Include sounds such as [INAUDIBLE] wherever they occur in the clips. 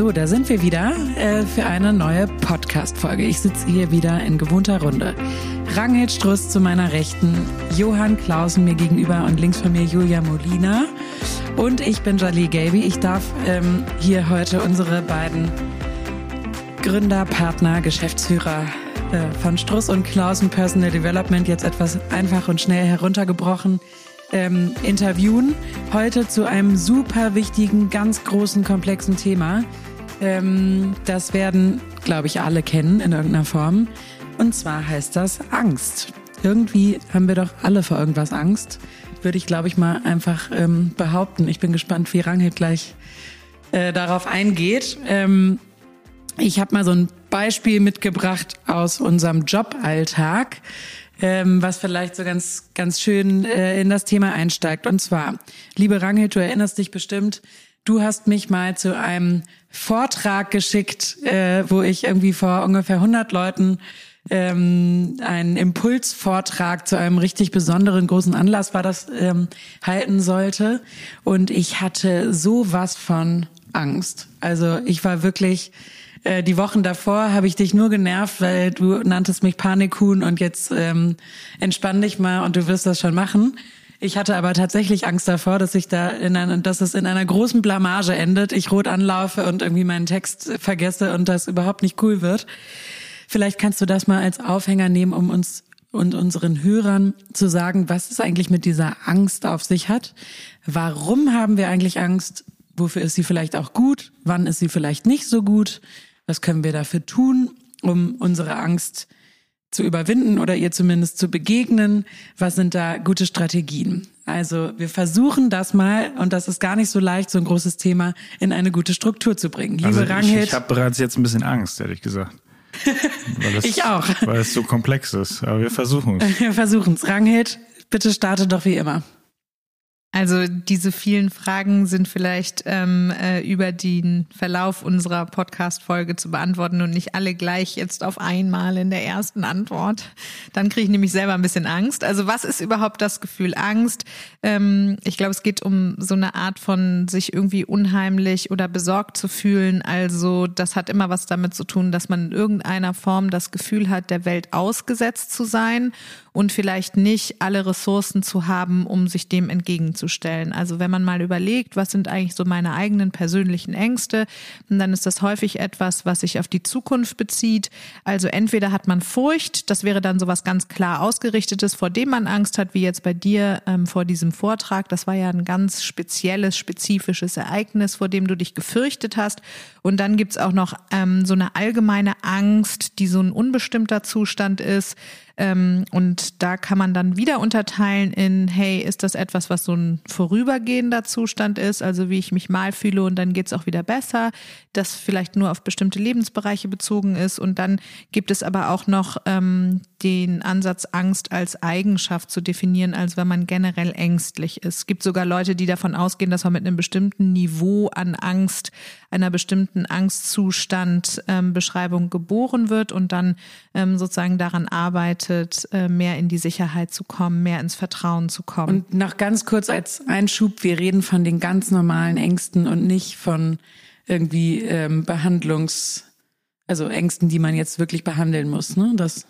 So, da sind wir wieder äh, für eine neue Podcast-Folge. Ich sitze hier wieder in gewohnter Runde. Ranghild Struss zu meiner Rechten, Johann Clausen mir gegenüber und links von mir Julia Molina. Und ich bin Jali Gaby. Ich darf ähm, hier heute unsere beiden Gründer, Partner, Geschäftsführer äh, von Struss und Clausen Personal Development jetzt etwas einfach und schnell heruntergebrochen ähm, interviewen. Heute zu einem super wichtigen, ganz großen, komplexen Thema. Ähm, das werden, glaube ich, alle kennen in irgendeiner Form. Und zwar heißt das Angst. Irgendwie haben wir doch alle vor irgendwas Angst. Würde ich, glaube ich, mal einfach ähm, behaupten. Ich bin gespannt, wie Ranghild gleich äh, darauf eingeht. Ähm, ich habe mal so ein Beispiel mitgebracht aus unserem Joballtag ähm, was vielleicht so ganz, ganz schön äh, in das Thema einsteigt. Und zwar, liebe Ranghild, du erinnerst dich bestimmt, du hast mich mal zu einem Vortrag geschickt, äh, wo ich irgendwie vor ungefähr 100 Leuten ähm, einen Impulsvortrag zu einem richtig besonderen großen Anlass war das ähm, halten sollte und ich hatte sowas von Angst. Also ich war wirklich äh, die Wochen davor habe ich dich nur genervt, weil du nanntest mich Panikhuhn und jetzt ähm, entspann dich mal und du wirst das schon machen. Ich hatte aber tatsächlich Angst davor, dass ich da in einer, dass es in einer großen Blamage endet, ich rot anlaufe und irgendwie meinen Text vergesse und das überhaupt nicht cool wird. Vielleicht kannst du das mal als Aufhänger nehmen, um uns und unseren Hörern zu sagen, was es eigentlich mit dieser Angst auf sich hat. Warum haben wir eigentlich Angst? Wofür ist sie vielleicht auch gut? Wann ist sie vielleicht nicht so gut? Was können wir dafür tun, um unsere Angst zu überwinden oder ihr zumindest zu begegnen? Was sind da gute Strategien? Also wir versuchen das mal, und das ist gar nicht so leicht, so ein großes Thema in eine gute Struktur zu bringen. Liebe also Ranghild. Ich, ich habe bereits jetzt ein bisschen Angst, ehrlich gesagt. [LAUGHS] Es, ich auch. Weil es so komplex ist. Aber wir versuchen es. Wir versuchen es. Ranghild, bitte starte doch wie immer. Also diese vielen Fragen sind vielleicht ähm, äh, über den Verlauf unserer Podcast-Folge zu beantworten und nicht alle gleich jetzt auf einmal in der ersten Antwort. Dann kriege ich nämlich selber ein bisschen Angst. Also was ist überhaupt das Gefühl Angst? Ähm, ich glaube, es geht um so eine Art von sich irgendwie unheimlich oder besorgt zu fühlen. Also das hat immer was damit zu tun, dass man in irgendeiner Form das Gefühl hat, der Welt ausgesetzt zu sein und vielleicht nicht alle Ressourcen zu haben, um sich dem entgegenzustellen. Also wenn man mal überlegt, was sind eigentlich so meine eigenen persönlichen Ängste, dann ist das häufig etwas, was sich auf die Zukunft bezieht. Also entweder hat man Furcht, das wäre dann so was ganz klar ausgerichtetes, vor dem man Angst hat, wie jetzt bei dir ähm, vor diesem Vortrag. Das war ja ein ganz spezielles, spezifisches Ereignis, vor dem du dich gefürchtet hast. Und dann gibt's auch noch ähm, so eine allgemeine Angst, die so ein unbestimmter Zustand ist. Ähm, und da kann man dann wieder unterteilen in, hey, ist das etwas, was so ein vorübergehender Zustand ist, also wie ich mich mal fühle und dann geht's auch wieder besser, das vielleicht nur auf bestimmte Lebensbereiche bezogen ist. Und dann gibt es aber auch noch ähm, den Ansatz, Angst als Eigenschaft zu definieren, als wenn man generell ängstlich ist. Es gibt sogar Leute, die davon ausgehen, dass man mit einem bestimmten Niveau an Angst, einer bestimmten Angstzustand ähm, geboren wird und dann ähm, sozusagen daran arbeitet, äh, mehr in die Sicherheit zu kommen, mehr ins Vertrauen zu kommen. Und noch ganz kurz als Einschub, wir reden von den ganz normalen Ängsten und nicht von irgendwie ähm, Behandlungs, also Ängsten, die man jetzt wirklich behandeln muss. Ne? Das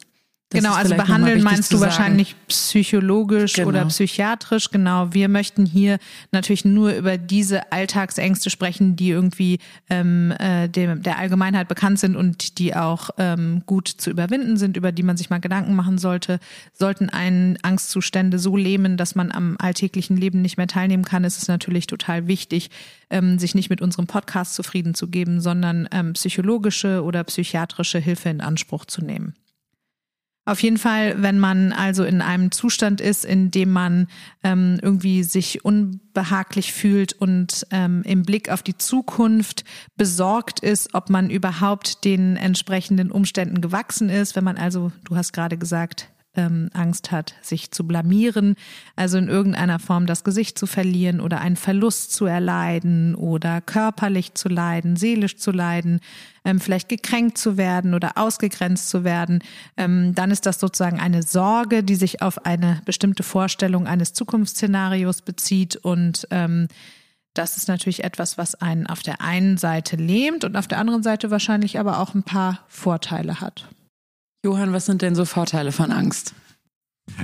das genau, also behandeln meinst du wahrscheinlich psychologisch genau. oder psychiatrisch. Genau, wir möchten hier natürlich nur über diese Alltagsängste sprechen, die irgendwie ähm, äh, dem, der Allgemeinheit bekannt sind und die auch ähm, gut zu überwinden sind, über die man sich mal Gedanken machen sollte. Sollten einen Angstzustände so lähmen, dass man am alltäglichen Leben nicht mehr teilnehmen kann, ist es natürlich total wichtig, ähm, sich nicht mit unserem Podcast zufrieden zu geben, sondern ähm, psychologische oder psychiatrische Hilfe in Anspruch zu nehmen. Auf jeden Fall, wenn man also in einem Zustand ist, in dem man ähm, irgendwie sich unbehaglich fühlt und ähm, im Blick auf die Zukunft besorgt ist, ob man überhaupt den entsprechenden Umständen gewachsen ist, wenn man also, du hast gerade gesagt, ähm, Angst hat, sich zu blamieren, also in irgendeiner Form das Gesicht zu verlieren oder einen Verlust zu erleiden oder körperlich zu leiden, seelisch zu leiden, ähm, vielleicht gekränkt zu werden oder ausgegrenzt zu werden, ähm, dann ist das sozusagen eine Sorge, die sich auf eine bestimmte Vorstellung eines Zukunftsszenarios bezieht und ähm, das ist natürlich etwas, was einen auf der einen Seite lähmt und auf der anderen Seite wahrscheinlich aber auch ein paar Vorteile hat. Johann, was sind denn so Vorteile von Angst?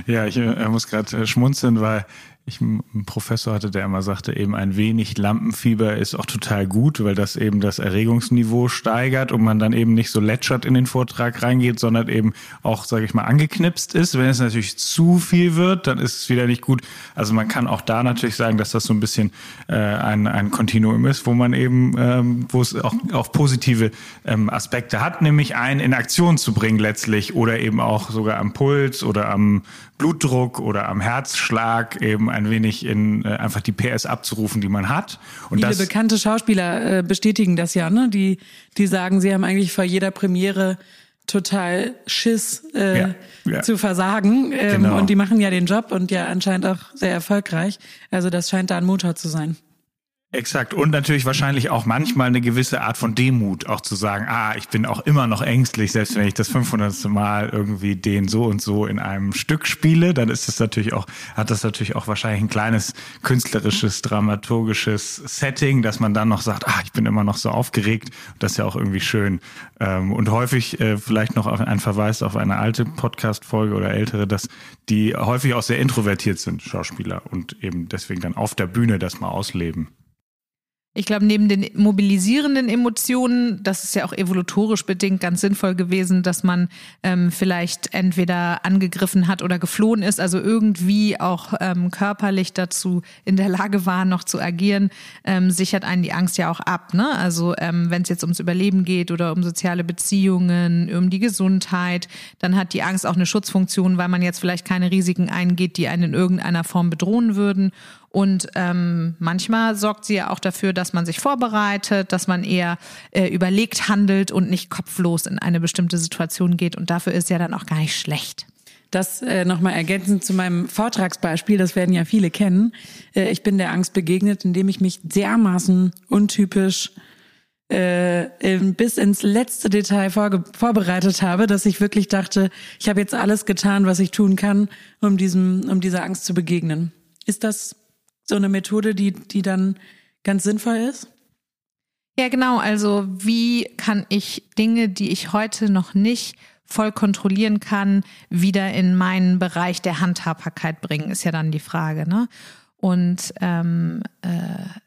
Ja, ich äh, muss gerade äh, schmunzeln, weil ich einen Professor hatte, der immer sagte, eben ein wenig Lampenfieber ist auch total gut, weil das eben das Erregungsniveau steigert und man dann eben nicht so lätschert in den Vortrag reingeht, sondern eben auch, sage ich mal, angeknipst ist. Wenn es natürlich zu viel wird, dann ist es wieder nicht gut. Also man kann auch da natürlich sagen, dass das so ein bisschen äh, ein, ein Kontinuum ist, wo man eben, ähm, wo es auch, auch positive ähm, Aspekte hat, nämlich einen in Aktion zu bringen letztlich oder eben auch sogar am Puls oder am Blutdruck oder am Herzschlag eben ein wenig in äh, einfach die PS abzurufen, die man hat. Und Viele das, bekannte Schauspieler äh, bestätigen das ja, ne? Die, die sagen, sie haben eigentlich vor jeder Premiere total Schiss äh, ja, ja. zu versagen. Ähm, genau. Und die machen ja den Job und ja anscheinend auch sehr erfolgreich. Also das scheint da ein Motor zu sein. Exakt. Und natürlich wahrscheinlich auch manchmal eine gewisse Art von Demut, auch zu sagen, ah, ich bin auch immer noch ängstlich, selbst wenn ich das 500. Mal irgendwie den so und so in einem Stück spiele, dann ist das natürlich auch, hat das natürlich auch wahrscheinlich ein kleines künstlerisches, dramaturgisches Setting, dass man dann noch sagt, ah, ich bin immer noch so aufgeregt. Das ist ja auch irgendwie schön. Ähm, und häufig äh, vielleicht noch ein Verweis auf eine alte Podcast-Folge oder ältere, dass die häufig auch sehr introvertiert sind, Schauspieler, und eben deswegen dann auf der Bühne das mal ausleben. Ich glaube, neben den mobilisierenden Emotionen, das ist ja auch evolutorisch bedingt ganz sinnvoll gewesen, dass man ähm, vielleicht entweder angegriffen hat oder geflohen ist, also irgendwie auch ähm, körperlich dazu in der Lage war, noch zu agieren, ähm, sichert einen die Angst ja auch ab. Ne? Also ähm, wenn es jetzt ums Überleben geht oder um soziale Beziehungen, um die Gesundheit, dann hat die Angst auch eine Schutzfunktion, weil man jetzt vielleicht keine Risiken eingeht, die einen in irgendeiner Form bedrohen würden. Und ähm, manchmal sorgt sie ja auch dafür, dass man sich vorbereitet, dass man eher äh, überlegt handelt und nicht kopflos in eine bestimmte Situation geht. Und dafür ist ja dann auch gar nicht schlecht. Das äh, nochmal ergänzend zu meinem Vortragsbeispiel, das werden ja viele kennen. Äh, ich bin der Angst begegnet, indem ich mich dermaßen untypisch äh, bis ins letzte Detail vorbereitet habe, dass ich wirklich dachte, ich habe jetzt alles getan, was ich tun kann, um diesem, um dieser Angst zu begegnen. Ist das so eine Methode, die, die dann ganz sinnvoll ist? Ja, genau. Also wie kann ich Dinge, die ich heute noch nicht voll kontrollieren kann, wieder in meinen Bereich der Handhabbarkeit bringen, ist ja dann die Frage. Ne? Und ähm, äh,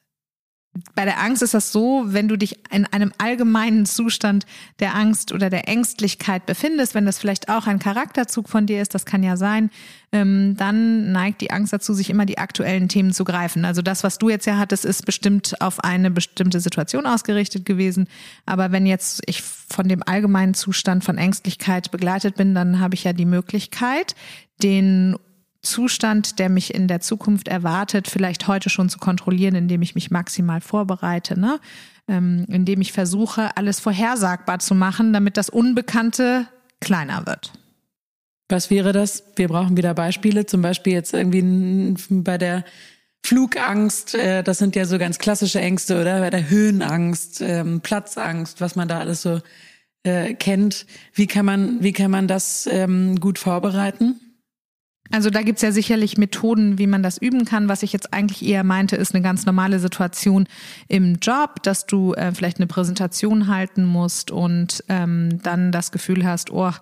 bei der Angst ist das so, wenn du dich in einem allgemeinen Zustand der Angst oder der Ängstlichkeit befindest, wenn das vielleicht auch ein Charakterzug von dir ist, das kann ja sein, ähm, dann neigt die Angst dazu, sich immer die aktuellen Themen zu greifen. Also das, was du jetzt ja hattest, ist bestimmt auf eine bestimmte Situation ausgerichtet gewesen. Aber wenn jetzt ich von dem allgemeinen Zustand von Ängstlichkeit begleitet bin, dann habe ich ja die Möglichkeit, den Zustand, der mich in der Zukunft erwartet, vielleicht heute schon zu kontrollieren, indem ich mich maximal vorbereite, ne? Ähm, indem ich versuche, alles vorhersagbar zu machen, damit das Unbekannte kleiner wird. Was wäre das? Wir brauchen wieder Beispiele, zum Beispiel jetzt irgendwie bei der Flugangst, äh, das sind ja so ganz klassische Ängste, oder? Bei der Höhenangst, ähm, Platzangst, was man da alles so äh, kennt. Wie kann man, wie kann man das ähm, gut vorbereiten? Also da gibt's ja sicherlich Methoden, wie man das üben kann. Was ich jetzt eigentlich eher meinte, ist eine ganz normale Situation im Job, dass du äh, vielleicht eine Präsentation halten musst und ähm, dann das Gefühl hast, oh,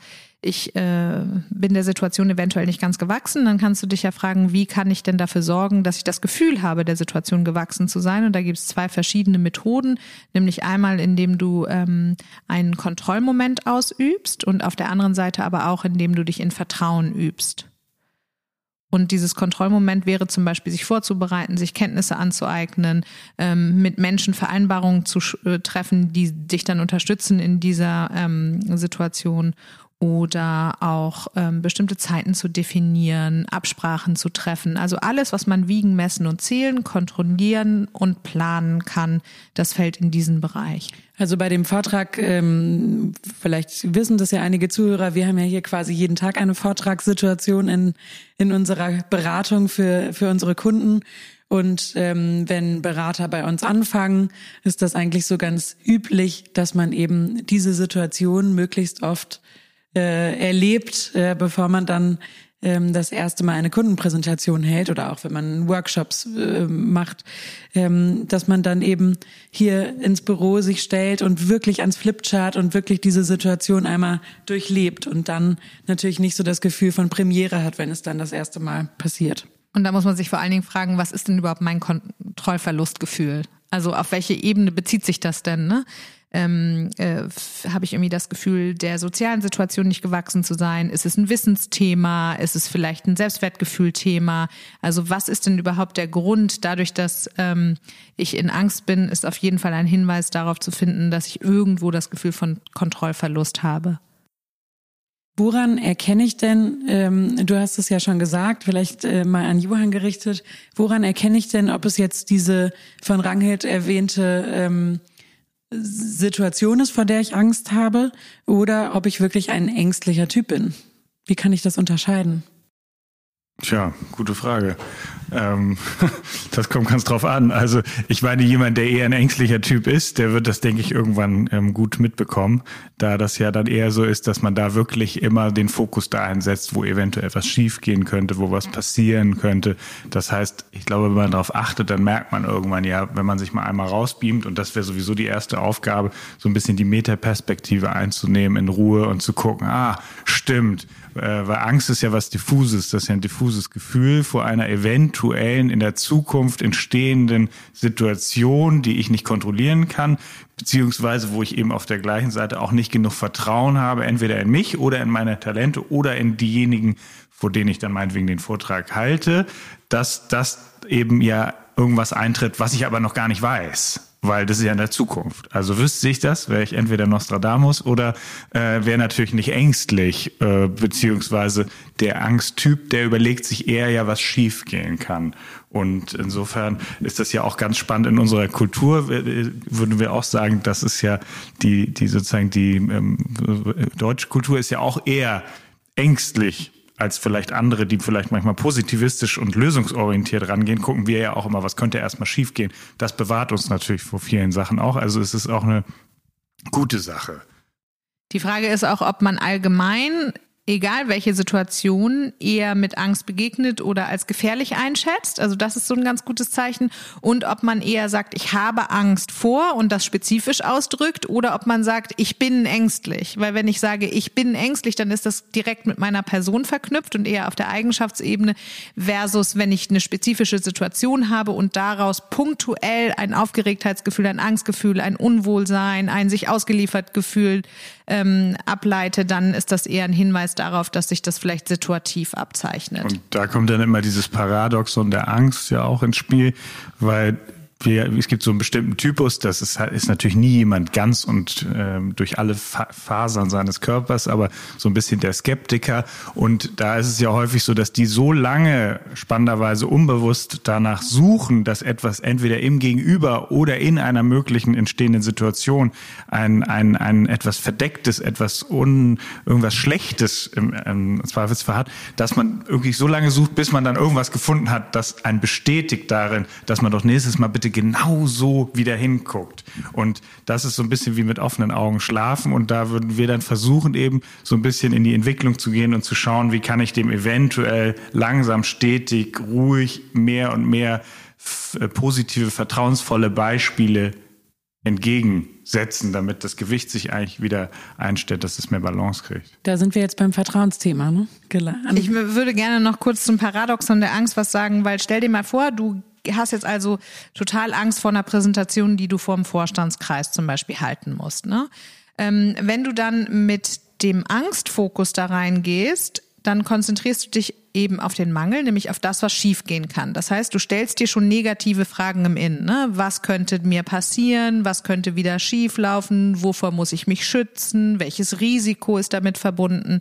ich äh, bin der Situation eventuell nicht ganz gewachsen, dann kannst du dich ja fragen, wie kann ich denn dafür sorgen, dass ich das Gefühl habe, der Situation gewachsen zu sein. Und da gibt es zwei verschiedene Methoden, nämlich einmal, indem du ähm, einen Kontrollmoment ausübst und auf der anderen Seite aber auch, indem du dich in Vertrauen übst. Und dieses Kontrollmoment wäre zum Beispiel, sich vorzubereiten, sich Kenntnisse anzueignen, ähm, mit Menschen Vereinbarungen zu äh, treffen, die dich dann unterstützen in dieser ähm, Situation oder auch ähm, bestimmte Zeiten zu definieren, Absprachen zu treffen. Also alles, was man wiegen, messen und zählen, kontrollieren und planen kann, das fällt in diesen Bereich. Also bei dem Vortrag, ähm, vielleicht wissen das ja einige Zuhörer, wir haben ja hier quasi jeden Tag eine Vortragssituation in, in unserer Beratung für, für unsere Kunden. Und ähm, wenn Berater bei uns anfangen, ist das eigentlich so ganz üblich, dass man eben diese Situation möglichst oft äh, erlebt, äh, bevor man dann ähm, das erste Mal eine Kundenpräsentation hält oder auch wenn man Workshops äh, macht, ähm, dass man dann eben hier ins Büro sich stellt und wirklich ans Flipchart und wirklich diese Situation einmal durchlebt und dann natürlich nicht so das Gefühl von Premiere hat, wenn es dann das erste Mal passiert. Und da muss man sich vor allen Dingen fragen, was ist denn überhaupt mein Kontrollverlustgefühl? Also auf welche Ebene bezieht sich das denn? Ne? Ähm, äh, habe ich irgendwie das Gefühl, der sozialen Situation nicht gewachsen zu sein? Ist es ein Wissensthema? Ist es vielleicht ein Selbstwertgefühlthema? Also was ist denn überhaupt der Grund? Dadurch, dass ähm, ich in Angst bin, ist auf jeden Fall ein Hinweis darauf zu finden, dass ich irgendwo das Gefühl von Kontrollverlust habe. Woran erkenne ich denn, ähm, du hast es ja schon gesagt, vielleicht äh, mal an Johann gerichtet, woran erkenne ich denn, ob es jetzt diese von Ranghild erwähnte ähm, Situation ist, vor der ich Angst habe, oder ob ich wirklich ein ängstlicher Typ bin. Wie kann ich das unterscheiden? Tja, gute Frage. Ähm, [LAUGHS] das kommt ganz drauf an. Also ich meine, jemand, der eher ein ängstlicher Typ ist, der wird das, denke ich, irgendwann ähm, gut mitbekommen, da das ja dann eher so ist, dass man da wirklich immer den Fokus da einsetzt, wo eventuell etwas schiefgehen könnte, wo was passieren könnte. Das heißt, ich glaube, wenn man darauf achtet, dann merkt man irgendwann ja, wenn man sich mal einmal rausbeamt, und das wäre sowieso die erste Aufgabe, so ein bisschen die Metaperspektive einzunehmen in Ruhe und zu gucken, ah, stimmt, äh, weil Angst ist ja was diffuses, das ist ja ein diffuses Gefühl vor einer eventuellen in der Zukunft entstehenden Situation, die ich nicht kontrollieren kann, beziehungsweise wo ich eben auf der gleichen Seite auch nicht genug Vertrauen habe, entweder in mich oder in meine Talente oder in diejenigen, vor denen ich dann meinetwegen den Vortrag halte, dass das eben ja irgendwas eintritt, was ich aber noch gar nicht weiß weil das ist ja in der Zukunft. Also wüsste ich das, wäre ich entweder Nostradamus oder äh, wäre natürlich nicht ängstlich, äh, beziehungsweise der Angsttyp, der überlegt sich eher ja, was schiefgehen kann. Und insofern ist das ja auch ganz spannend in unserer Kultur, würden wir auch sagen, das ist ja die, die sozusagen die ähm, deutsche Kultur ist ja auch eher ängstlich als vielleicht andere, die vielleicht manchmal positivistisch und lösungsorientiert rangehen, gucken wir ja auch immer, was könnte erstmal schiefgehen. Das bewahrt uns natürlich vor vielen Sachen auch. Also es ist auch eine gute Sache. Die Frage ist auch, ob man allgemein egal welche Situation, eher mit Angst begegnet oder als gefährlich einschätzt. Also das ist so ein ganz gutes Zeichen. Und ob man eher sagt, ich habe Angst vor und das spezifisch ausdrückt oder ob man sagt, ich bin ängstlich. Weil wenn ich sage, ich bin ängstlich, dann ist das direkt mit meiner Person verknüpft und eher auf der Eigenschaftsebene versus wenn ich eine spezifische Situation habe und daraus punktuell ein Aufgeregtheitsgefühl, ein Angstgefühl, ein Unwohlsein, ein sich ausgeliefert Gefühl ähm, ableite, dann ist das eher ein Hinweis darauf, dass sich das vielleicht situativ abzeichnet. Und da kommt dann immer dieses Paradoxon der Angst ja auch ins Spiel, weil wir, es gibt so einen bestimmten Typus, das ist, ist natürlich nie jemand ganz und ähm, durch alle Fa Fasern seines Körpers, aber so ein bisschen der Skeptiker. Und da ist es ja häufig so, dass die so lange spannenderweise unbewusst danach suchen, dass etwas entweder im Gegenüber oder in einer möglichen entstehenden Situation ein, ein, ein etwas Verdecktes, etwas un, irgendwas Schlechtes im, im Zweifelsfall hat, dass man irgendwie so lange sucht, bis man dann irgendwas gefunden hat, das einen bestätigt darin, dass man doch nächstes Mal bitte bitte genau so wieder hinguckt. Und das ist so ein bisschen wie mit offenen Augen schlafen. Und da würden wir dann versuchen, eben so ein bisschen in die Entwicklung zu gehen und zu schauen, wie kann ich dem eventuell langsam, stetig, ruhig mehr und mehr äh, positive, vertrauensvolle Beispiele entgegensetzen, damit das Gewicht sich eigentlich wieder einstellt, dass es mehr Balance kriegt. Da sind wir jetzt beim Vertrauensthema, ne? Ich würde gerne noch kurz zum Paradoxon der Angst was sagen, weil stell dir mal vor, du hast jetzt also total Angst vor einer Präsentation, die du vor dem Vorstandskreis zum Beispiel halten musst. Ne? Ähm, wenn du dann mit dem Angstfokus da reingehst, dann konzentrierst du dich eben auf den Mangel, nämlich auf das, was schiefgehen kann. Das heißt, du stellst dir schon negative Fragen im Innen. Ne? Was könnte mir passieren? Was könnte wieder schieflaufen? Wovor muss ich mich schützen? Welches Risiko ist damit verbunden?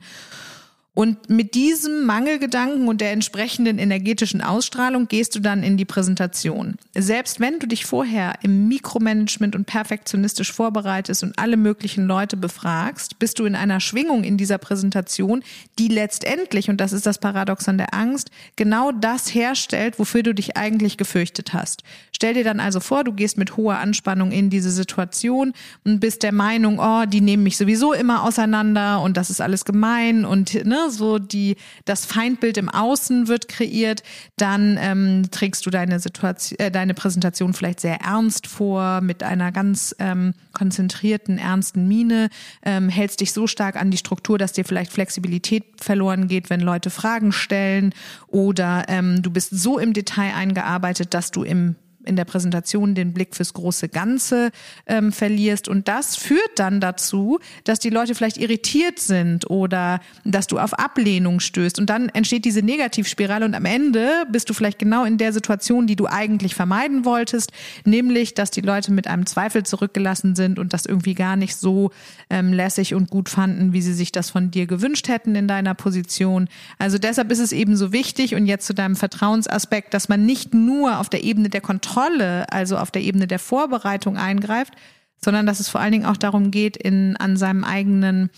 Und mit diesem Mangelgedanken und der entsprechenden energetischen Ausstrahlung gehst du dann in die Präsentation. Selbst wenn du dich vorher im Mikromanagement und perfektionistisch vorbereitest und alle möglichen Leute befragst, bist du in einer Schwingung in dieser Präsentation, die letztendlich, und das ist das Paradoxon der Angst, genau das herstellt, wofür du dich eigentlich gefürchtet hast. Stell dir dann also vor, du gehst mit hoher Anspannung in diese Situation und bist der Meinung, oh, die nehmen mich sowieso immer auseinander und das ist alles gemein und ne, So die, das Feindbild im Außen wird kreiert, dann ähm, trägst du deine Situation, äh, deine Präsentation vielleicht sehr ernst vor, mit einer ganz ähm, konzentrierten, ernsten Miene, ähm, hältst dich so stark an die Struktur, dass dir vielleicht Flexibilität verloren geht, wenn Leute Fragen stellen oder ähm, du bist so im Detail eingearbeitet, dass du im in der Präsentation den Blick fürs große Ganze ähm, verlierst. Und das führt dann dazu, dass die Leute vielleicht irritiert sind oder dass du auf Ablehnung stößt. Und dann entsteht diese Negativspirale und am Ende bist du vielleicht genau in der Situation, die du eigentlich vermeiden wolltest, nämlich, dass die Leute mit einem Zweifel zurückgelassen sind und das irgendwie gar nicht so ähm, lässig und gut fanden, wie sie sich das von dir gewünscht hätten in deiner Position. Also deshalb ist es eben so wichtig und jetzt zu deinem Vertrauensaspekt, dass man nicht nur auf der Ebene der Kontrolle Kontrolle, also auf der Ebene der Vorbereitung eingreift, sondern dass es vor allen Dingen auch darum geht, in, an seinem eigenen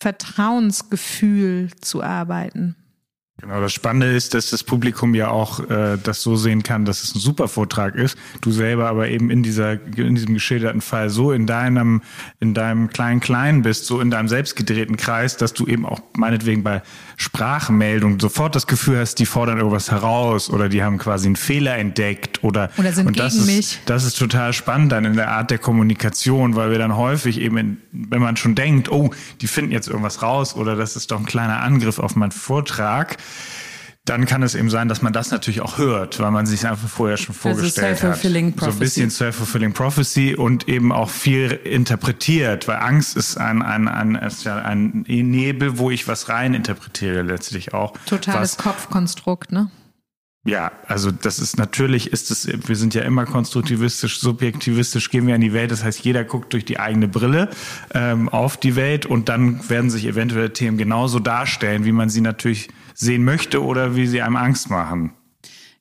Vertrauensgefühl zu arbeiten. Genau, das Spannende ist, dass das Publikum ja auch äh, das so sehen kann, dass es ein super Vortrag ist. Du selber aber eben in dieser in diesem geschilderten Fall so in deinem in deinem kleinen kleinen bist, so in deinem selbstgedrehten Kreis, dass du eben auch meinetwegen bei Sprachmeldungen sofort das Gefühl hast, die fordern irgendwas heraus oder die haben quasi einen Fehler entdeckt oder oder sind und das gegen ist, mich. Das ist total spannend dann in der Art der Kommunikation, weil wir dann häufig eben, in, wenn man schon denkt, oh, die finden jetzt irgendwas raus oder das ist doch ein kleiner Angriff auf meinen Vortrag dann kann es eben sein, dass man das natürlich auch hört, weil man sich einfach vorher schon Also vorgestellt hat. self-fulfilling So ein bisschen self-fulfilling prophecy und eben auch viel interpretiert, weil Angst ist ein, ein, ein, ist ja ein Nebel, wo ich was rein interpretiere letztlich auch. Totales was, Kopfkonstrukt, ne? ja, also das ist natürlich, ist es, wir sind ja immer konstruktivistisch, subjektivistisch, gehen wir in die Welt. Das heißt, jeder guckt durch die eigene Brille ähm, auf die Welt und dann werden sich eventuell Themen genauso darstellen, wie man sie natürlich sehen möchte oder wie sie einem Angst machen.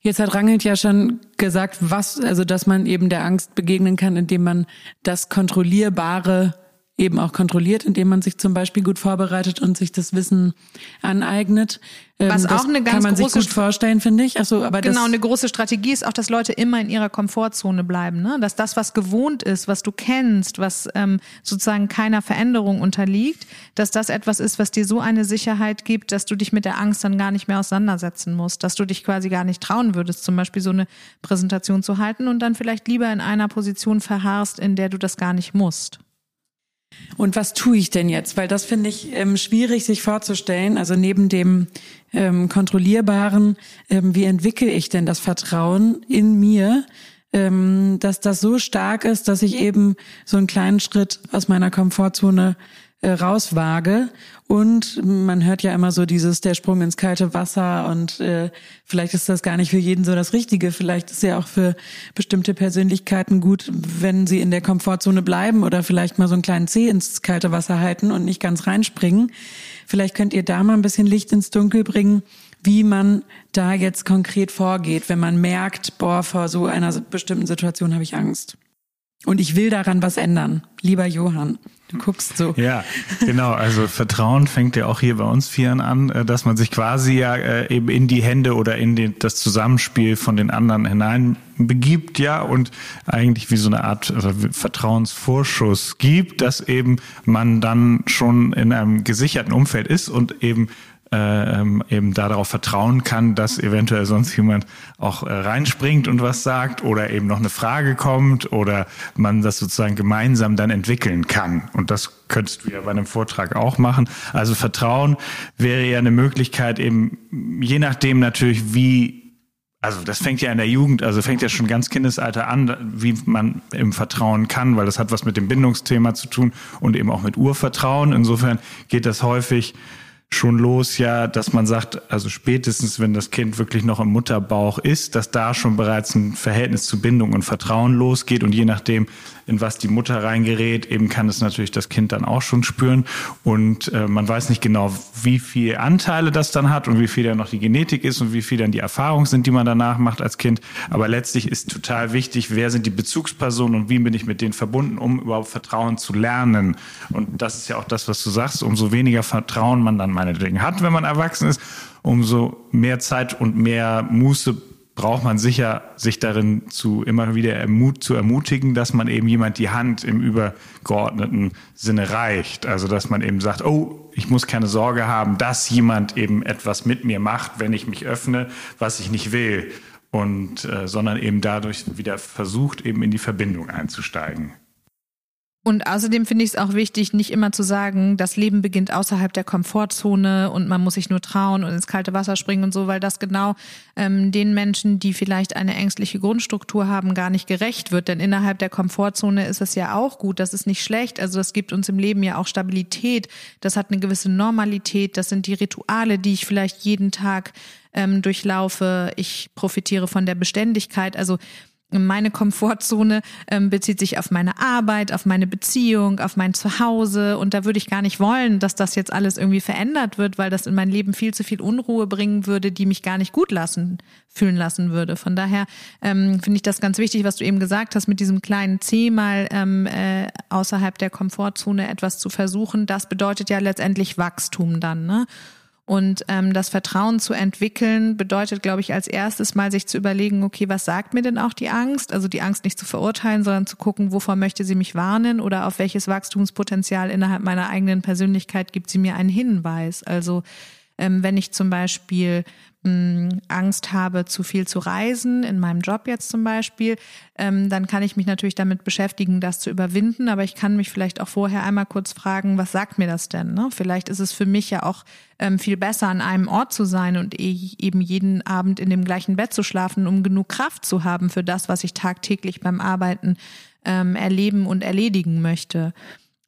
Jetzt hat Rangelt ja schon gesagt, was, also dass man eben der Angst begegnen kann, indem man das Kontrollierbare eben auch kontrolliert, indem man sich zum Beispiel gut vorbereitet und sich das Wissen aneignet. Ähm, Was das auch eine ganz kann man sich große gut vorstellen, finde ich. Ach so, aber Genau, eine große Strategie ist auch, dass Leute immer in ihrer Komfortzone bleiben. Ne? Dass das, was gewohnt ist, was du kennst, was ähm, sozusagen keiner Veränderung unterliegt, dass das etwas ist, was dir so eine Sicherheit gibt, dass du dich mit der Angst dann gar nicht mehr auseinandersetzen musst, dass du dich quasi gar nicht trauen würdest, zum Beispiel so eine Präsentation zu halten und dann vielleicht lieber in einer Position verharrst, in der du das gar nicht musst. Und was tue ich denn jetzt? Weil das finde ich ähm, schwierig, sich vorzustellen. Also neben dem ähm, Kontrollierbaren, ähm, wie entwickle ich denn das Vertrauen in mir, ähm, dass das so stark ist, dass ich eben so einen kleinen Schritt aus meiner Komfortzone äh, rauswage. Und man hört ja immer so dieses der Sprung ins kalte Wasser und äh, vielleicht ist das gar nicht für jeden so das Richtige. Vielleicht ist ja auch für bestimmte Persönlichkeiten gut, wenn sie in der Komfortzone bleiben oder vielleicht mal so einen kleinen Zeh ins kalte Wasser halten und nicht ganz reinspringen. Vielleicht könnt ihr da mal ein bisschen Licht ins Dunkel bringen, wie man da jetzt konkret vorgeht, wenn man merkt, boah, vor so einer bestimmten Situation habe ich Angst. Und ich will daran was ändern. Lieber Johann, du guckst so. Ja, genau. Also Vertrauen fängt ja auch hier bei uns Vieren an, äh, dass man sich quasi ja äh, eben in die Hände oder in den, das Zusammenspiel von den anderen hinein begibt, ja, und eigentlich wie so eine Art also Vertrauensvorschuss gibt, dass eben man dann schon in einem gesicherten Umfeld ist und eben eben darauf vertrauen kann, dass eventuell sonst jemand auch äh, reinspringt und was sagt oder eben noch eine Frage kommt oder man das sozusagen gemeinsam dann entwickeln kann. Und das könntest du ja bei einem Vortrag auch machen. Also Vertrauen wäre ja eine Möglichkeit eben, je nachdem natürlich, wie also das fängt ja in der Jugend, also fängt ja schon ganz Kindesalter an, wie man im Vertrauen kann, weil das hat was mit dem Bindungsthema zu tun und eben auch mit Urvertrauen. Insofern geht das häufig schon los, ja, dass man sagt, also spätestens, wenn das Kind wirklich noch im Mutterbauch ist, dass da schon bereits ein Verhältnis zu Bindung und Vertrauen losgeht und je nachdem, in was die Mutter reingerät, eben kann es natürlich das Kind dann auch schon spüren. Und äh, man weiß nicht genau, wie viel Anteile das dann hat und wie viel dann noch die Genetik ist und wie viel dann die Erfahrungen sind, die man danach macht als Kind, aber letztlich ist total wichtig, wer sind die Bezugspersonen und wie bin ich mit denen verbunden, um überhaupt Vertrauen zu lernen. Und das ist ja auch das, was du sagst, umso weniger Vertrauen man dann meinetwegen hat, wenn man erwachsen ist, umso mehr Zeit und mehr Muße braucht man sicher, sich darin zu immer wieder ermut, zu ermutigen, dass man eben jemand die Hand im übergeordneten Sinne reicht. Also dass man eben sagt, oh, ich muss keine Sorge haben, dass jemand eben etwas mit mir macht, wenn ich mich öffne, was ich nicht will. Und äh, sondern eben dadurch wieder versucht, eben in die Verbindung einzusteigen. Und außerdem finde ich es auch wichtig, nicht immer zu sagen, das Leben beginnt außerhalb der Komfortzone und man muss sich nur trauen und ins kalte Wasser springen und so, weil das genau ähm, den Menschen, die vielleicht eine ängstliche Grundstruktur haben, gar nicht gerecht wird. Denn innerhalb der Komfortzone ist es ja auch gut, das ist nicht schlecht. Also das gibt uns im Leben ja auch Stabilität, das hat eine gewisse Normalität, das sind die Rituale, die ich vielleicht jeden Tag ähm, durchlaufe. Ich profitiere von der Beständigkeit. Also meine Komfortzone ähm, bezieht sich auf meine Arbeit, auf meine Beziehung, auf mein Zuhause. Und da würde ich gar nicht wollen, dass das jetzt alles irgendwie verändert wird, weil das in mein Leben viel zu viel Unruhe bringen würde, die mich gar nicht gut lassen, fühlen lassen würde. Von daher ähm, finde ich das ganz wichtig, was du eben gesagt hast, mit diesem kleinen C mal ähm, äh, außerhalb der Komfortzone etwas zu versuchen. Das bedeutet ja letztendlich Wachstum dann. Ne? Und ähm, das Vertrauen zu entwickeln bedeutet, glaube ich, als erstes mal sich zu überlegen, okay, was sagt mir denn auch die Angst? Also die Angst nicht zu verurteilen, sondern zu gucken, wovor möchte sie mich warnen oder auf welches Wachstumspotenzial innerhalb meiner eigenen Persönlichkeit gibt sie mir einen Hinweis. Also ähm, wenn ich zum Beispiel mh, Angst habe, zu viel zu reisen, in meinem Job jetzt zum Beispiel, ähm, dann kann ich mich natürlich damit beschäftigen, das zu überwinden. Aber ich kann mich vielleicht auch vorher einmal kurz fragen, was sagt mir das denn? Ne? Vielleicht ist es für mich ja auch ähm, viel besser, an einem Ort zu sein und e eben jeden Abend in dem gleichen Bett zu schlafen, um genug Kraft zu haben für das, was ich tagtäglich beim Arbeiten ähm, erleben und erledigen möchte.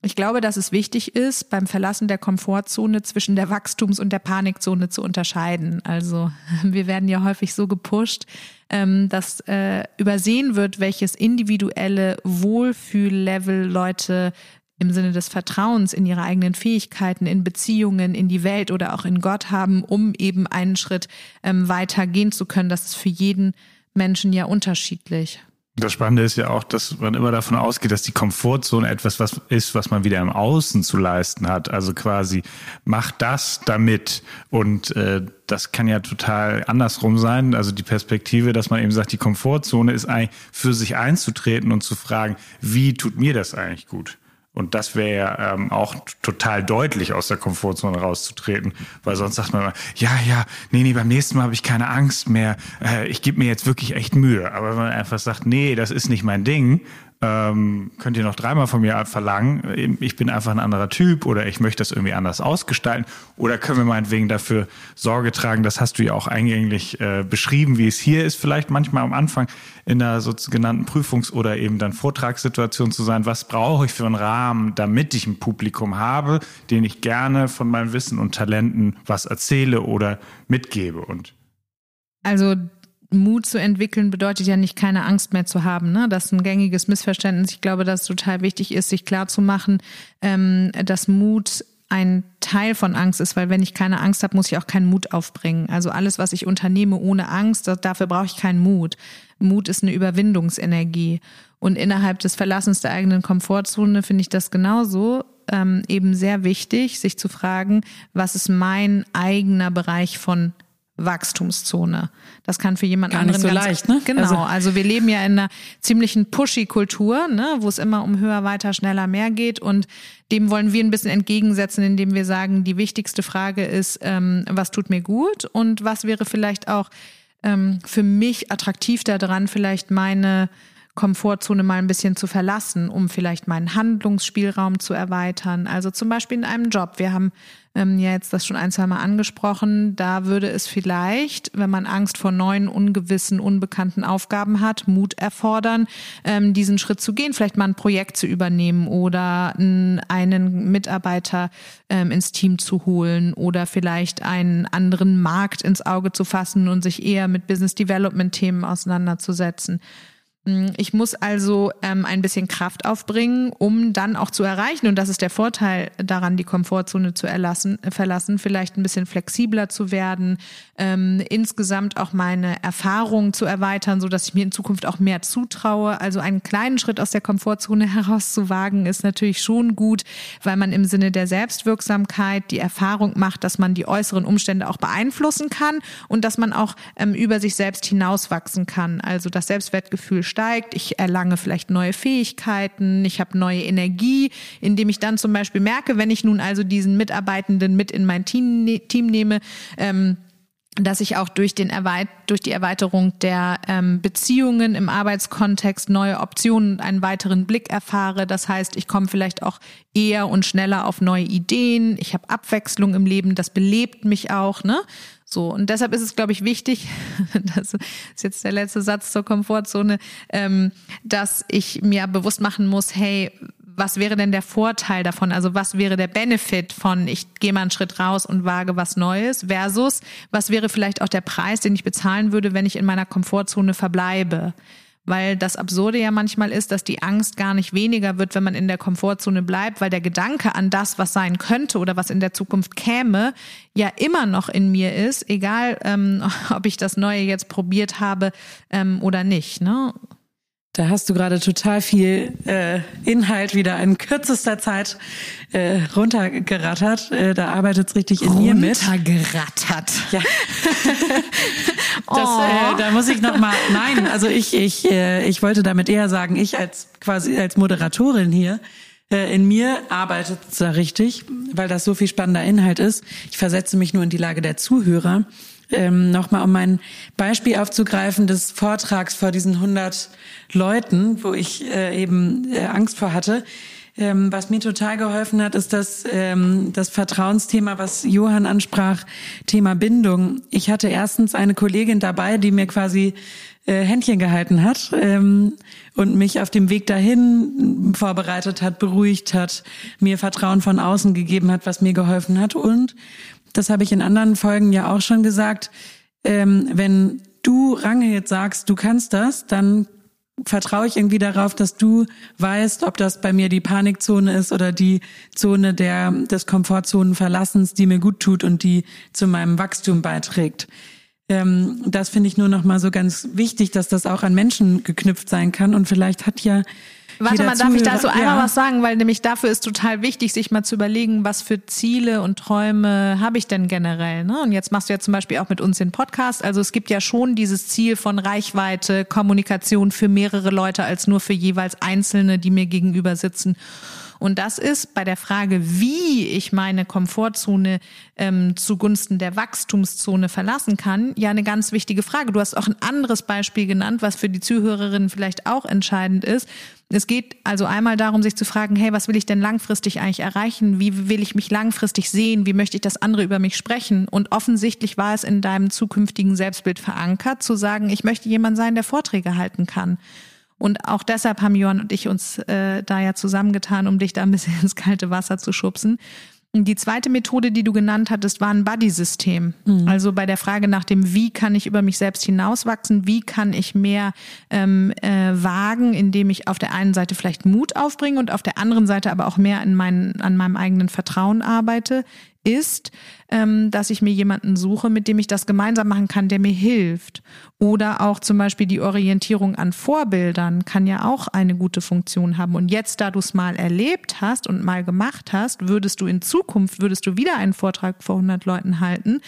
Ich glaube, dass es wichtig ist, beim Verlassen der Komfortzone zwischen der Wachstums- und der Panikzone zu unterscheiden. Also [LAUGHS] wir werden ja häufig so gepusht, ähm, dass äh, übersehen wird, welches individuelle Wohlfühllevel Leute im Sinne des Vertrauens in ihre eigenen Fähigkeiten, in Beziehungen, in die Welt oder auch in Gott haben, um eben einen Schritt ähm, weiter gehen zu können. Das ist für jeden Menschen ja unterschiedlich. Das Spannende ist ja auch, dass man immer davon ausgeht, dass die Komfortzone etwas was ist, was man wieder im Außen zu leisten hat. Also quasi mach das damit. Und äh, das kann ja total andersrum sein. Also die Perspektive, dass man eben sagt, die Komfortzone ist eigentlich für sich einzutreten und zu fragen, wie tut mir das eigentlich gut? Und das wäre ja ähm, auch total deutlich aus der Komfortzone rauszutreten, weil sonst sagt man immer, ja, ja, nee, nee, beim nächsten Mal habe ich keine Angst mehr, äh, ich gebe mir jetzt wirklich echt Mühe. Aber wenn man einfach sagt, nee, das ist nicht mein Ding ähm, könnt ihr noch dreimal von mir verlangen, ich bin einfach ein anderer Typ oder ich möchte das irgendwie anders ausgestalten. Oder können wir meinetwegen dafür Sorge tragen, das hast du ja auch eingänglich äh, beschrieben, wie es hier ist, vielleicht manchmal am Anfang in der sogenannten Prüfungs- oder eben dann Vortragssituation zu sein, was brauche ich für einen Rahmen, damit ich ein Publikum habe, den ich gerne von meinem Wissen und Talenten was erzähle oder mitgebe? Und also Mut zu entwickeln bedeutet ja nicht keine Angst mehr zu haben. Ne? Das ist ein gängiges Missverständnis. Ich glaube, dass es total wichtig ist, sich klarzumachen, ähm, dass Mut ein Teil von Angst ist, weil wenn ich keine Angst habe, muss ich auch keinen Mut aufbringen. Also alles, was ich unternehme ohne Angst, dafür brauche ich keinen Mut. Mut ist eine Überwindungsenergie. Und innerhalb des Verlassens der eigenen Komfortzone finde ich das genauso ähm, eben sehr wichtig, sich zu fragen, was ist mein eigener Bereich von Wachstumszone. Das kann für jemand Gar anderen nicht so leicht, ne? Genau. Also, also wir leben ja in einer ziemlichen Pushy-Kultur, ne, wo es immer um höher, weiter, schneller, mehr geht. Und dem wollen wir ein bisschen entgegensetzen, indem wir sagen, die wichtigste Frage ist, ähm, was tut mir gut und was wäre vielleicht auch ähm, für mich attraktiv daran, vielleicht meine Komfortzone mal ein bisschen zu verlassen, um vielleicht meinen Handlungsspielraum zu erweitern. Also zum Beispiel in einem Job. Wir haben ähm, ja jetzt das schon ein, zwei Mal angesprochen. Da würde es vielleicht, wenn man Angst vor neuen, ungewissen, unbekannten Aufgaben hat, Mut erfordern, ähm, diesen Schritt zu gehen, vielleicht mal ein Projekt zu übernehmen oder einen Mitarbeiter ähm, ins Team zu holen oder vielleicht einen anderen Markt ins Auge zu fassen und sich eher mit Business Development Themen auseinanderzusetzen. Mm, ich muss also ähm, ein bisschen Kraft aufbringen, um dann auch zu erreichen, und das ist der Vorteil daran, die Komfortzone zu erlassen, äh, verlassen, vielleicht ein bisschen flexibler zu werden, ähm, insgesamt auch meine Erfahrungen zu erweitern, so dass ich mir in Zukunft auch mehr zutraue. Also einen kleinen Schritt aus der Komfortzone [LAUGHS] herauszuwagen, ist natürlich schon gut, weil man im Sinne der Selbstwirksamkeit die Erfahrung macht, dass man die äußeren Umstände auch beeinflussen kann und dass man auch ähm, über sich selbst hinauswachsen kann. Also das Selbstwertgefühl steigt, ich erlange vielleicht neue Fähigkeiten, ich habe neue Energie, indem ich dann zum Beispiel merke, wenn ich nun also diesen Mitarbeitenden mit in mein Team, ne-, Team nehme, ähm, dass ich auch durch, den Erweit durch die Erweiterung der ähm, Beziehungen im Arbeitskontext neue Optionen und einen weiteren Blick erfahre. Das heißt, ich komme vielleicht auch eher und schneller auf neue Ideen. Ich habe Abwechslung im Leben, das belebt mich auch. Ne? So, und deshalb ist es, glaube ich, wichtig, [LAUGHS] das ist jetzt der letzte Satz zur Komfortzone, ähm, dass ich mir bewusst machen muss, hey, was wäre denn der Vorteil davon? Also was wäre der Benefit von, ich gehe mal einen Schritt raus und wage was Neues versus was wäre vielleicht auch der Preis, den ich bezahlen würde, wenn ich in meiner Komfortzone verbleibe? Weil das Absurde ja manchmal ist, dass die Angst gar nicht weniger wird, wenn man in der Komfortzone bleibt, weil der Gedanke an das, was sein könnte oder was in der Zukunft käme, ja immer noch in mir ist, egal ähm, [LAUGHS] ob ich das Neue jetzt probiert habe ähm, oder nicht. Ne? Da hast du gerade total viel äh, Inhalt wieder in kürzester Zeit äh, runtergerattert. Äh, da arbeitet es richtig in mir mit. Runtergerattert. Ja. [LAUGHS] das, oh. äh, da muss ich noch mal. Nein, also ich ich äh, ich wollte damit eher sagen, ich als quasi als Moderatorin hier äh, in mir arbeitet es da richtig, weil das so viel spannender Inhalt ist. Ich versetze mich nur in die Lage der Zuhörer ähm, nochmal um mein Beispiel aufzugreifen des Vortrags vor diesen 100 Leuten, wo ich äh, eben äh, Angst vor hatte. Ähm, was mir total geholfen hat, ist das, ähm, das Vertrauensthema, was Johann ansprach, Thema Bindung. Ich hatte erstens eine Kollegin dabei, die mir quasi äh, Händchen gehalten hat ähm, und mich auf dem Weg dahin vorbereitet hat, beruhigt hat, mir Vertrauen von außen gegeben hat, was mir geholfen hat und das habe ich in anderen Folgen ja auch schon gesagt, ähm, wenn du Range jetzt sagst, du kannst das, dann vertraue ich irgendwie darauf, dass du weißt, ob das bei mir die Panikzone ist oder die Zone der, des Komfortzonenverlassens, die mir gut tut und die zu meinem Wachstum beiträgt. Ähm, das finde ich nur noch mal so ganz wichtig, dass das auch an Menschen geknüpft sein kann. Und vielleicht hat ja Warte mal, darf ich dazu einmal ja. was sagen? Weil nämlich dafür ist total wichtig, sich mal zu überlegen, was für Ziele und Träume habe ich denn generell. Ne? Und jetzt machst du ja zum Beispiel auch mit uns den Podcast. Also es gibt ja schon dieses Ziel von Reichweite, Kommunikation für mehrere Leute als nur für jeweils Einzelne, die mir gegenüber sitzen. Und das ist bei der Frage, wie ich meine Komfortzone ähm, zugunsten der Wachstumszone verlassen kann, ja eine ganz wichtige Frage. Du hast auch ein anderes Beispiel genannt, was für die Zuhörerinnen vielleicht auch entscheidend ist. Es geht also einmal darum, sich zu fragen, hey, was will ich denn langfristig eigentlich erreichen? Wie will ich mich langfristig sehen? Wie möchte ich, dass andere über mich sprechen? Und offensichtlich war es in deinem zukünftigen Selbstbild verankert, zu sagen, ich möchte jemand sein, der Vorträge halten kann. Und auch deshalb haben Johann und ich uns äh, da ja zusammengetan, um dich da ein bisschen [LAUGHS] ins kalte Wasser zu schubsen. Die zweite Methode, die du genannt hattest, war ein Buddy-System. Mhm. Also bei der Frage nach dem, wie kann ich über mich selbst hinauswachsen, wie kann ich mehr ähm, äh, wagen, indem ich auf der einen Seite vielleicht Mut aufbringe und auf der anderen Seite aber auch mehr in meinen, an meinem eigenen Vertrauen arbeite, ist, ähm, dass ich mir jemanden suche, mit dem ich das gemeinsam machen kann, der mir hilft. Oder auch zum Beispiel die Orientierung an Vorbildern kann ja auch eine gute Funktion haben. Und jetzt, da du es mal erlebt hast und mal gemacht hast, würdest du in Zukunft, würdest du wieder einen Vortrag vor 100 Leuten halten,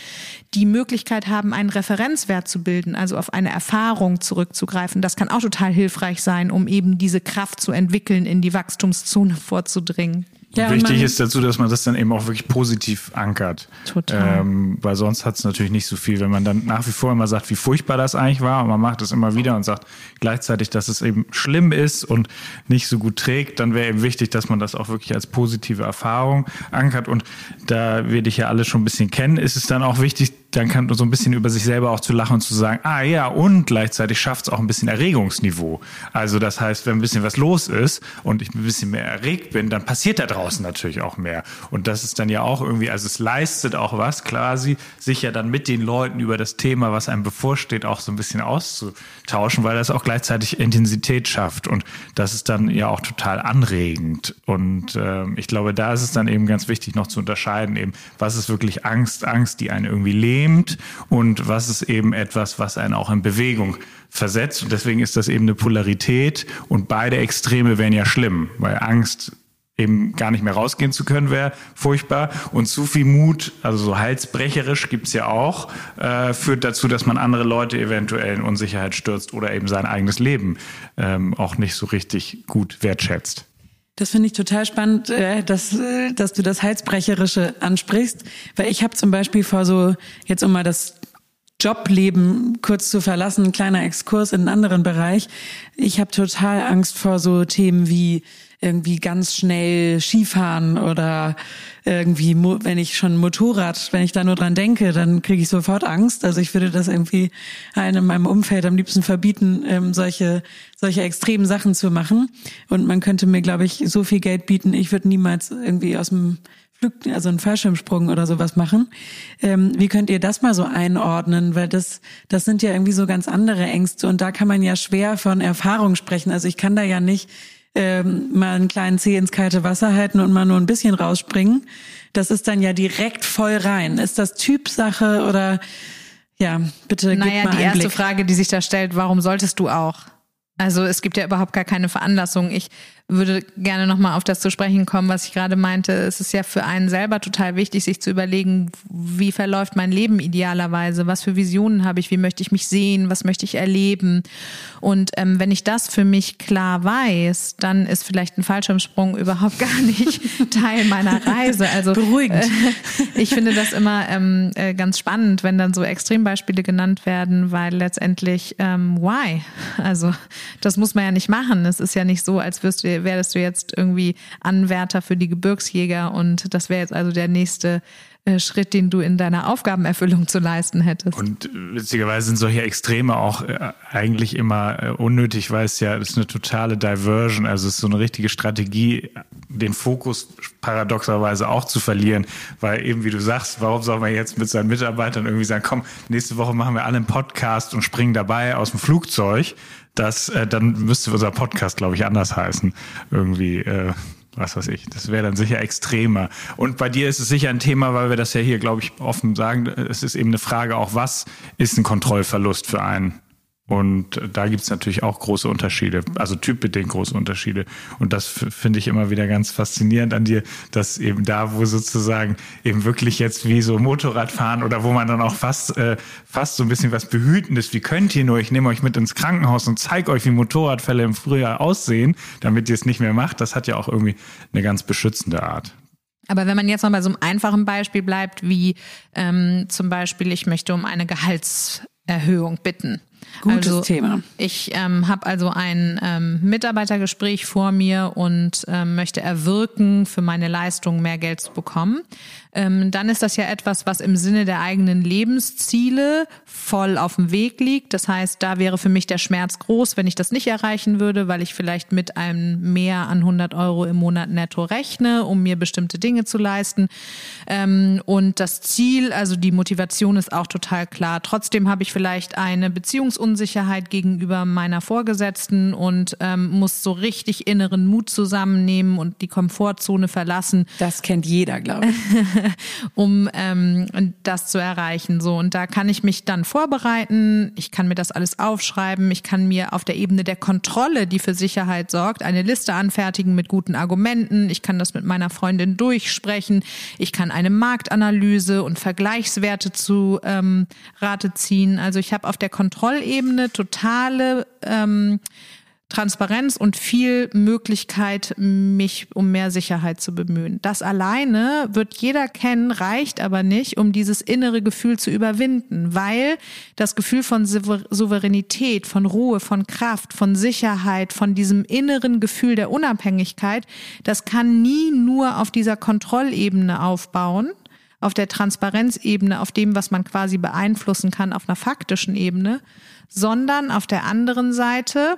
die Möglichkeit haben, einen Referenzwert zu bilden, also auf eine Erfahrung zurückzugreifen. Das kann auch total hilfreich sein, um eben diese Kraft zu entwickeln, in die Wachstumszone vorzudringen. Ja, Wichtig ist dazu, dass man das dann eben auch wirklich positiv ankert. Total. Ähm, weil sonst hat es natürlich nicht so viel, wenn man dann nach wie vor immer sagt, wie furchtbar das eigentlich war und man macht es immer wieder und sagt gleichzeitig, dass es eben schlimm ist und nicht so gut trägt, dann wäre eben wichtig, dass man das auch wirklich als positive Erfahrung ankert und da wir dich ja alle schon ein bisschen kennen, ist es dann auch wichtig, dann kann so ein bisschen über sich selber auch zu lachen und zu sagen, ah ja, und gleichzeitig schafft es auch ein bisschen Erregungsniveau. Also das heißt, wenn ein bisschen was los ist und ich ein bisschen mehr erregt bin, dann passiert da draußen natürlich auch mehr. Und das ist dann ja auch irgendwie, also es leistet auch was quasi, sich ja dann mit den Leuten über das Thema, was einem bevorsteht, auch so ein bisschen auszutauschen, weil das auch gleichzeitig Intensität schafft. Und das ist dann ja auch total anregend. Und äh, ich glaube, da ist es dann eben ganz wichtig noch zu unterscheiden, eben, was ist wirklich Angst, Angst, die einen irgendwie lähmt und was ist eben etwas, was einen auch in Bewegung versetzt. Und deswegen ist das eben eine Polarität und beide Extreme wären ja schlimm, weil Angst eben gar nicht mehr rausgehen zu können, wäre furchtbar. Und zu viel Mut, also so halsbrecherisch gibt's ja auch, äh, führt dazu, dass man andere Leute eventuell in Unsicherheit stürzt oder eben sein eigenes Leben ähm, auch nicht so richtig gut wertschätzt. Das finde ich total spannend, äh, dass, äh, dass du das Halsbrecherische ansprichst, weil ich habe zum Beispiel vor so, jetzt um mal das Jobleben kurz zu verlassen, ein kleiner Exkurs in einen anderen Bereich. Ich habe total Angst vor so Themen wie irgendwie ganz schnell Skifahren oder irgendwie, wenn ich schon Motorrad, wenn ich da nur dran denke, dann kriege ich sofort Angst. Also ich würde das irgendwie allen in meinem Umfeld am liebsten verbieten, ähm, solche, solche extremen Sachen zu machen. Und man könnte mir, glaube ich, so viel Geld bieten. Ich würde niemals irgendwie aus dem Flug, also einen Fallschirmsprung oder sowas machen. Ähm, wie könnt ihr das mal so einordnen? Weil das, das sind ja irgendwie so ganz andere Ängste und da kann man ja schwer von Erfahrung sprechen. Also ich kann da ja nicht ähm, mal einen kleinen Zeh ins kalte Wasser halten und mal nur ein bisschen rausspringen. Das ist dann ja direkt voll rein. Ist das Typsache oder ja, bitte gib naja, mal die einen erste Blick. Frage, die sich da stellt, warum solltest du auch? Also es gibt ja überhaupt gar keine Veranlassung. Ich würde gerne nochmal auf das zu sprechen kommen, was ich gerade meinte. Es ist ja für einen selber total wichtig, sich zu überlegen, wie verläuft mein Leben idealerweise, was für Visionen habe ich, wie möchte ich mich sehen, was möchte ich erleben. Und ähm, wenn ich das für mich klar weiß, dann ist vielleicht ein Fallschirmsprung [LAUGHS] überhaupt gar nicht [LAUGHS] Teil meiner Reise. Also Beruhigend. Äh, ich finde das immer ähm, äh, ganz spannend, wenn dann so Extrembeispiele genannt werden, weil letztendlich ähm, why? Also das muss man ja nicht machen. Es ist ja nicht so, als wirst du wärst du jetzt irgendwie Anwärter für die Gebirgsjäger und das wäre jetzt also der nächste äh, Schritt, den du in deiner Aufgabenerfüllung zu leisten hättest. Und witzigerweise sind solche Extreme auch äh, eigentlich immer äh, unnötig, weil es ja ist eine totale Diversion, also es ist so eine richtige Strategie, den Fokus paradoxerweise auch zu verlieren, weil eben wie du sagst, warum soll man jetzt mit seinen Mitarbeitern irgendwie sagen, komm, nächste Woche machen wir alle einen Podcast und springen dabei aus dem Flugzeug, das äh, dann müsste unser Podcast, glaube ich, anders heißen, irgendwie. Äh, was weiß ich, das wäre dann sicher extremer. Und bei dir ist es sicher ein Thema, weil wir das ja hier, glaube ich, offen sagen, es ist eben eine Frage auch, was ist ein Kontrollverlust für einen? Und da gibt's natürlich auch große Unterschiede, also typbedingt große Unterschiede. Und das finde ich immer wieder ganz faszinierend an dir, dass eben da, wo sozusagen eben wirklich jetzt wie so Motorradfahren oder wo man dann auch fast, äh, fast so ein bisschen was Behütendes, wie könnt ihr nur, ich nehme euch mit ins Krankenhaus und zeige euch, wie Motorradfälle im Frühjahr aussehen, damit ihr es nicht mehr macht, das hat ja auch irgendwie eine ganz beschützende Art. Aber wenn man jetzt noch bei so einem einfachen Beispiel bleibt, wie ähm, zum Beispiel, ich möchte um eine Gehaltserhöhung bitten. Gutes also, Thema. Ich ähm, habe also ein ähm, Mitarbeitergespräch vor mir und ähm, möchte erwirken, für meine Leistung mehr Geld zu bekommen. Ähm, dann ist das ja etwas, was im Sinne der eigenen Lebensziele voll auf dem Weg liegt. Das heißt, da wäre für mich der Schmerz groß, wenn ich das nicht erreichen würde, weil ich vielleicht mit einem mehr an 100 Euro im Monat netto rechne, um mir bestimmte Dinge zu leisten. Ähm, und das Ziel, also die Motivation ist auch total klar. Trotzdem habe ich vielleicht eine Beziehungsunsicherheit gegenüber meiner Vorgesetzten und ähm, muss so richtig inneren Mut zusammennehmen und die Komfortzone verlassen. Das kennt jeder, glaube ich. [LAUGHS] [LAUGHS] um ähm, das zu erreichen. So und da kann ich mich dann vorbereiten. Ich kann mir das alles aufschreiben. Ich kann mir auf der Ebene der Kontrolle, die für Sicherheit sorgt, eine Liste anfertigen mit guten Argumenten. Ich kann das mit meiner Freundin durchsprechen. Ich kann eine Marktanalyse und Vergleichswerte zu ähm, Rate ziehen. Also ich habe auf der Kontrollebene totale ähm, Transparenz und viel Möglichkeit, mich um mehr Sicherheit zu bemühen. Das alleine wird jeder kennen, reicht aber nicht, um dieses innere Gefühl zu überwinden, weil das Gefühl von Souveränität, von Ruhe, von Kraft, von Sicherheit, von diesem inneren Gefühl der Unabhängigkeit, das kann nie nur auf dieser Kontrollebene aufbauen, auf der Transparenzebene, auf dem, was man quasi beeinflussen kann, auf einer faktischen Ebene, sondern auf der anderen Seite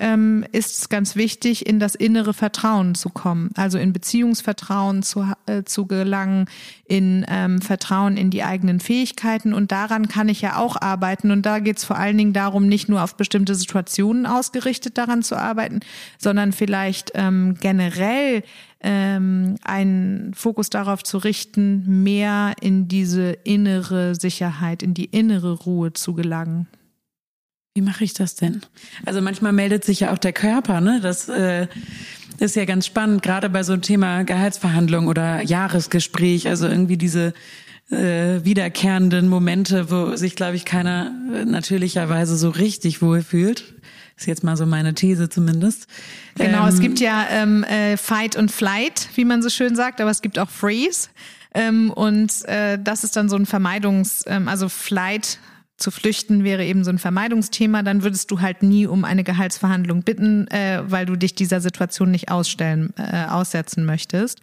ähm, ist es ganz wichtig, in das innere Vertrauen zu kommen, also in Beziehungsvertrauen zu, äh, zu gelangen, in ähm, Vertrauen in die eigenen Fähigkeiten. Und daran kann ich ja auch arbeiten. Und da geht es vor allen Dingen darum, nicht nur auf bestimmte Situationen ausgerichtet daran zu arbeiten, sondern vielleicht ähm, generell ähm, einen Fokus darauf zu richten, mehr in diese innere Sicherheit, in die innere Ruhe zu gelangen. Wie mache ich das denn? Also manchmal meldet sich ja auch der Körper, ne? Das äh, ist ja ganz spannend, gerade bei so einem Thema Gehaltsverhandlung oder Jahresgespräch, also irgendwie diese äh, wiederkehrenden Momente, wo sich, glaube ich, keiner natürlicherweise so richtig wohlfühlt. Ist jetzt mal so meine These zumindest. Genau, ähm, es gibt ja ähm, äh, Fight und Flight, wie man so schön sagt, aber es gibt auch Freeze. Ähm, und äh, das ist dann so ein Vermeidungs-, ähm, also Flight zu flüchten wäre eben so ein Vermeidungsthema, dann würdest du halt nie um eine Gehaltsverhandlung bitten, äh, weil du dich dieser Situation nicht ausstellen, äh, aussetzen möchtest.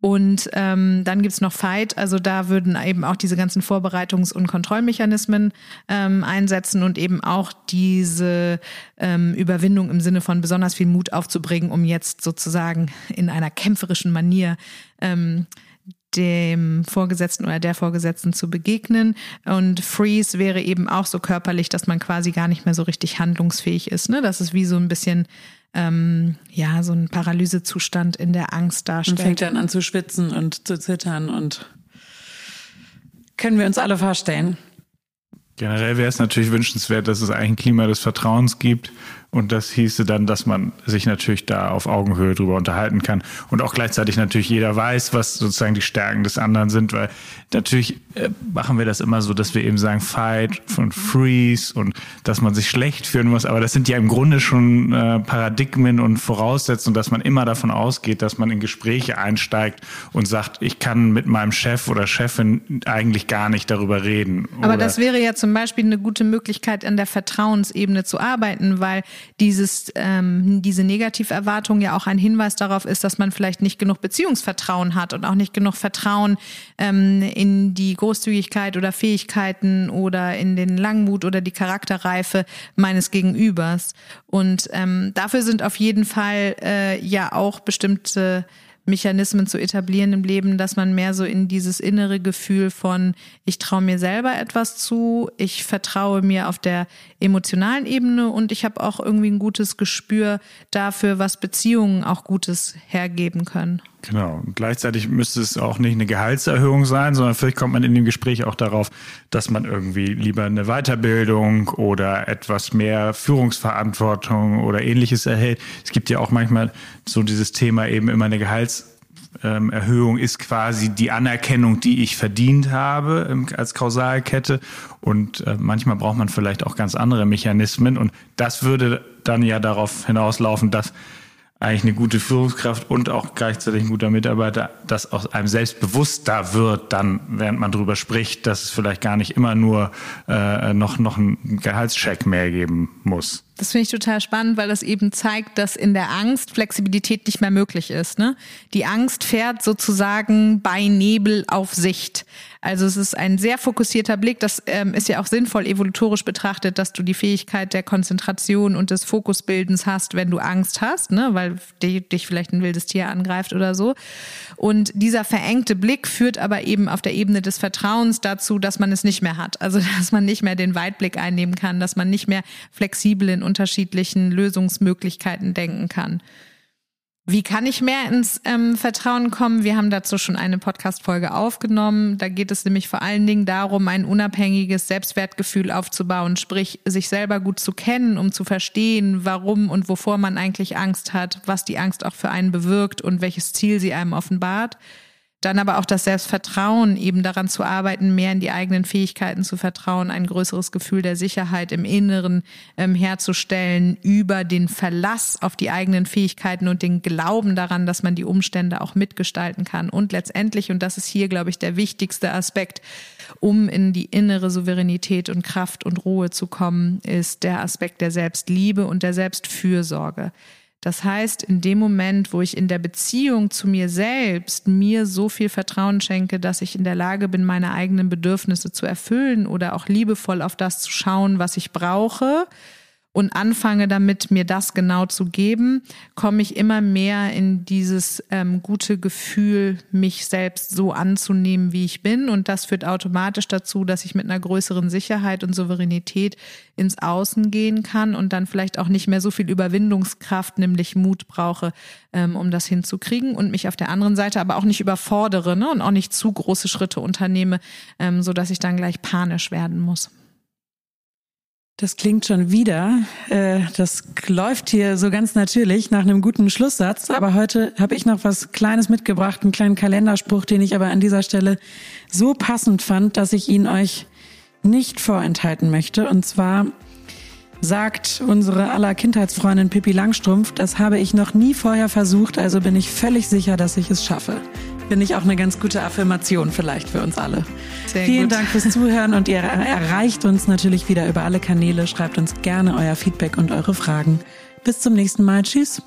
Und ähm, dann gibt's noch Fight, also da würden eben auch diese ganzen Vorbereitungs- und Kontrollmechanismen ähm, einsetzen und eben auch diese ähm, Überwindung im Sinne von besonders viel Mut aufzubringen, um jetzt sozusagen in einer kämpferischen Manier ähm, dem Vorgesetzten oder der Vorgesetzten zu begegnen. Und Freeze wäre eben auch so körperlich, dass man quasi gar nicht mehr so richtig handlungsfähig ist. Ne? Das ist wie so ein bisschen ähm, ja so ein Paralysezustand in der Angst darstellt. Und fängt dann an zu schwitzen und zu zittern und können wir uns alle vorstellen. Generell wäre es natürlich wünschenswert, dass es eigentlich ein Klima des Vertrauens gibt und das hieße dann, dass man sich natürlich da auf Augenhöhe drüber unterhalten kann. Und auch gleichzeitig natürlich jeder weiß, was sozusagen die Stärken des anderen sind, weil natürlich äh, machen wir das immer so, dass wir eben sagen Fight und Freeze und dass man sich schlecht fühlen muss, aber das sind ja im Grunde schon äh, Paradigmen und Voraussetzungen, dass man immer davon ausgeht, dass man in Gespräche einsteigt und sagt, ich kann mit meinem Chef oder Chefin eigentlich gar nicht darüber reden. Aber das wäre ja zum Beispiel eine gute Möglichkeit, an der Vertrauensebene zu arbeiten, weil dieses, ähm, diese Negativerwartung ja auch ein Hinweis darauf ist, dass man vielleicht nicht genug Beziehungsvertrauen hat und auch nicht genug Vertrauen ähm, in die Großzügigkeit oder Fähigkeiten oder in den Langmut oder die Charakterreife meines Gegenübers. Und ähm, dafür sind auf jeden Fall äh, ja auch bestimmte Mechanismen zu etablieren im Leben, dass man mehr so in dieses innere Gefühl von, ich traue mir selber etwas zu, ich vertraue mir auf der emotionalen Ebene und ich habe auch irgendwie ein gutes Gespür dafür, was Beziehungen auch Gutes hergeben können. Genau. Und gleichzeitig müsste es auch nicht eine Gehaltserhöhung sein, sondern vielleicht kommt man in dem Gespräch auch darauf, dass man irgendwie lieber eine Weiterbildung oder etwas mehr Führungsverantwortung oder ähnliches erhält. Es gibt ja auch manchmal so dieses Thema eben immer eine Gehaltserhöhung ist quasi die Anerkennung, die ich verdient habe als Kausalkette. Und äh, manchmal braucht man vielleicht auch ganz andere Mechanismen. Und das würde dann ja darauf hinauslaufen, dass eigentlich eine gute Führungskraft und auch gleichzeitig ein guter Mitarbeiter, dass aus einem selbstbewusster wird, dann, während man darüber spricht, dass es vielleicht gar nicht immer nur äh, noch, noch einen Gehaltscheck mehr geben muss. Das finde ich total spannend, weil das eben zeigt, dass in der Angst Flexibilität nicht mehr möglich ist. Ne? Die Angst fährt sozusagen bei Nebel auf Sicht. Also es ist ein sehr fokussierter Blick. Das ähm, ist ja auch sinnvoll evolutorisch betrachtet, dass du die Fähigkeit der Konzentration und des Fokusbildens hast, wenn du Angst hast, ne? weil dich vielleicht ein wildes Tier angreift oder so. Und dieser verengte Blick führt aber eben auf der Ebene des Vertrauens dazu, dass man es nicht mehr hat. Also [LAUGHS] dass man nicht mehr den Weitblick einnehmen kann, dass man nicht mehr flexibel in unterschiedlichen Lösungsmöglichkeiten denken kann. Wie kann ich mehr ins ähm, Vertrauen kommen? Wir haben dazu schon eine Podcast-Folge aufgenommen. Da geht es nämlich vor allen Dingen darum, ein unabhängiges Selbstwertgefühl aufzubauen, sprich sich selber gut zu kennen, um zu verstehen, warum und wovor man eigentlich Angst hat, was die Angst auch für einen bewirkt und welches Ziel sie einem offenbart. Dann aber auch das Selbstvertrauen, eben daran zu arbeiten, mehr in die eigenen Fähigkeiten zu vertrauen, ein größeres Gefühl der Sicherheit im Inneren ähm, herzustellen, über den Verlass auf die eigenen Fähigkeiten und den Glauben daran, dass man die Umstände auch mitgestalten kann. Und letztendlich, und das ist hier, glaube ich, der wichtigste Aspekt, um in die innere Souveränität und Kraft und Ruhe zu kommen, ist der Aspekt der Selbstliebe und der Selbstfürsorge Das heißt, in dem Moment, wo ich in der Beziehung zu mir selbst mir so viel Vertrauen schenke, dass ich in der Lage bin, meine eigenen Bedürfnisse zu erfüllen oder auch liebevoll auf das zu schauen, was ich brauche, und anfange damit, mir das genau zu geben, komme ich immer mehr in dieses ähm, gute Gefühl, mich selbst so anzunehmen, wie ich bin. Und das führt automatisch dazu, dass ich mit einer größeren Sicherheit und Souveränität ins Außen gehen kann und dann vielleicht auch nicht mehr so viel Überwindungskraft, nämlich Mut brauche, ähm, um das hinzukriegen und mich auf der anderen Seite aber auch nicht überfordere ne, und auch nicht zu große Schritte unternehme, ähm, so dass ich dann gleich panisch werden muss. Das klingt schon wieder. Äh, das läuft hier so ganz natürlich nach einem guten Schlusssatz. Aber heute habe ich noch was Kleines mitgebracht, einen kleinen Kalenderspruch, den ich aber an dieser Stelle so passend fand, dass ich ihn euch nicht vorenthalten möchte. Und zwar sagt unsere aller Kindheitsfreundin Pippi Langstrumpf, das habe ich noch nie vorher versucht, also bin ich völlig sicher, dass ich es schaffe. Finde ich auch eine ganz gute Affirmation vielleicht für uns alle. Sehr Vielen gut. Dank fürs Zuhören und ihr erreicht uns natürlich wieder über alle Kanäle. Schreibt uns gerne euer Feedback und eure Fragen. Bis zum nächsten Mal. Tschüss.